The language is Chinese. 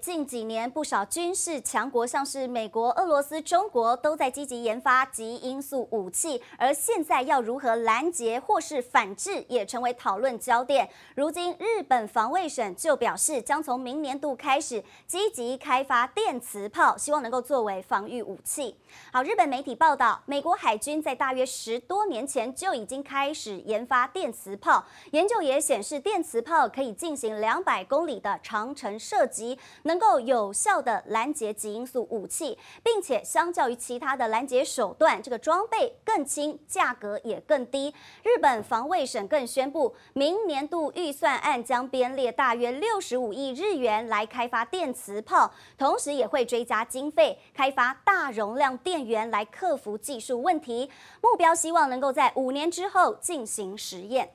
近几年，不少军事强国，像是美国、俄罗斯、中国，都在积极研发极音速武器。而现在要如何拦截或是反制，也成为讨论焦点。如今，日本防卫省就表示，将从明年度开始积极开发电磁炮，希望能够作为防御武器。好，日本媒体报道，美国海军在大约十多年前就已经开始研发电磁炮，研究也显示，电磁炮可以进行两百公里的长程射击。能够有效地拦截极音速武器，并且相较于其他的拦截手段，这个装备更轻，价格也更低。日本防卫省更宣布，明年度预算案将编列大约六十五亿日元来开发电磁炮，同时也会追加经费开发大容量电源来克服技术问题。目标希望能够在五年之后进行实验。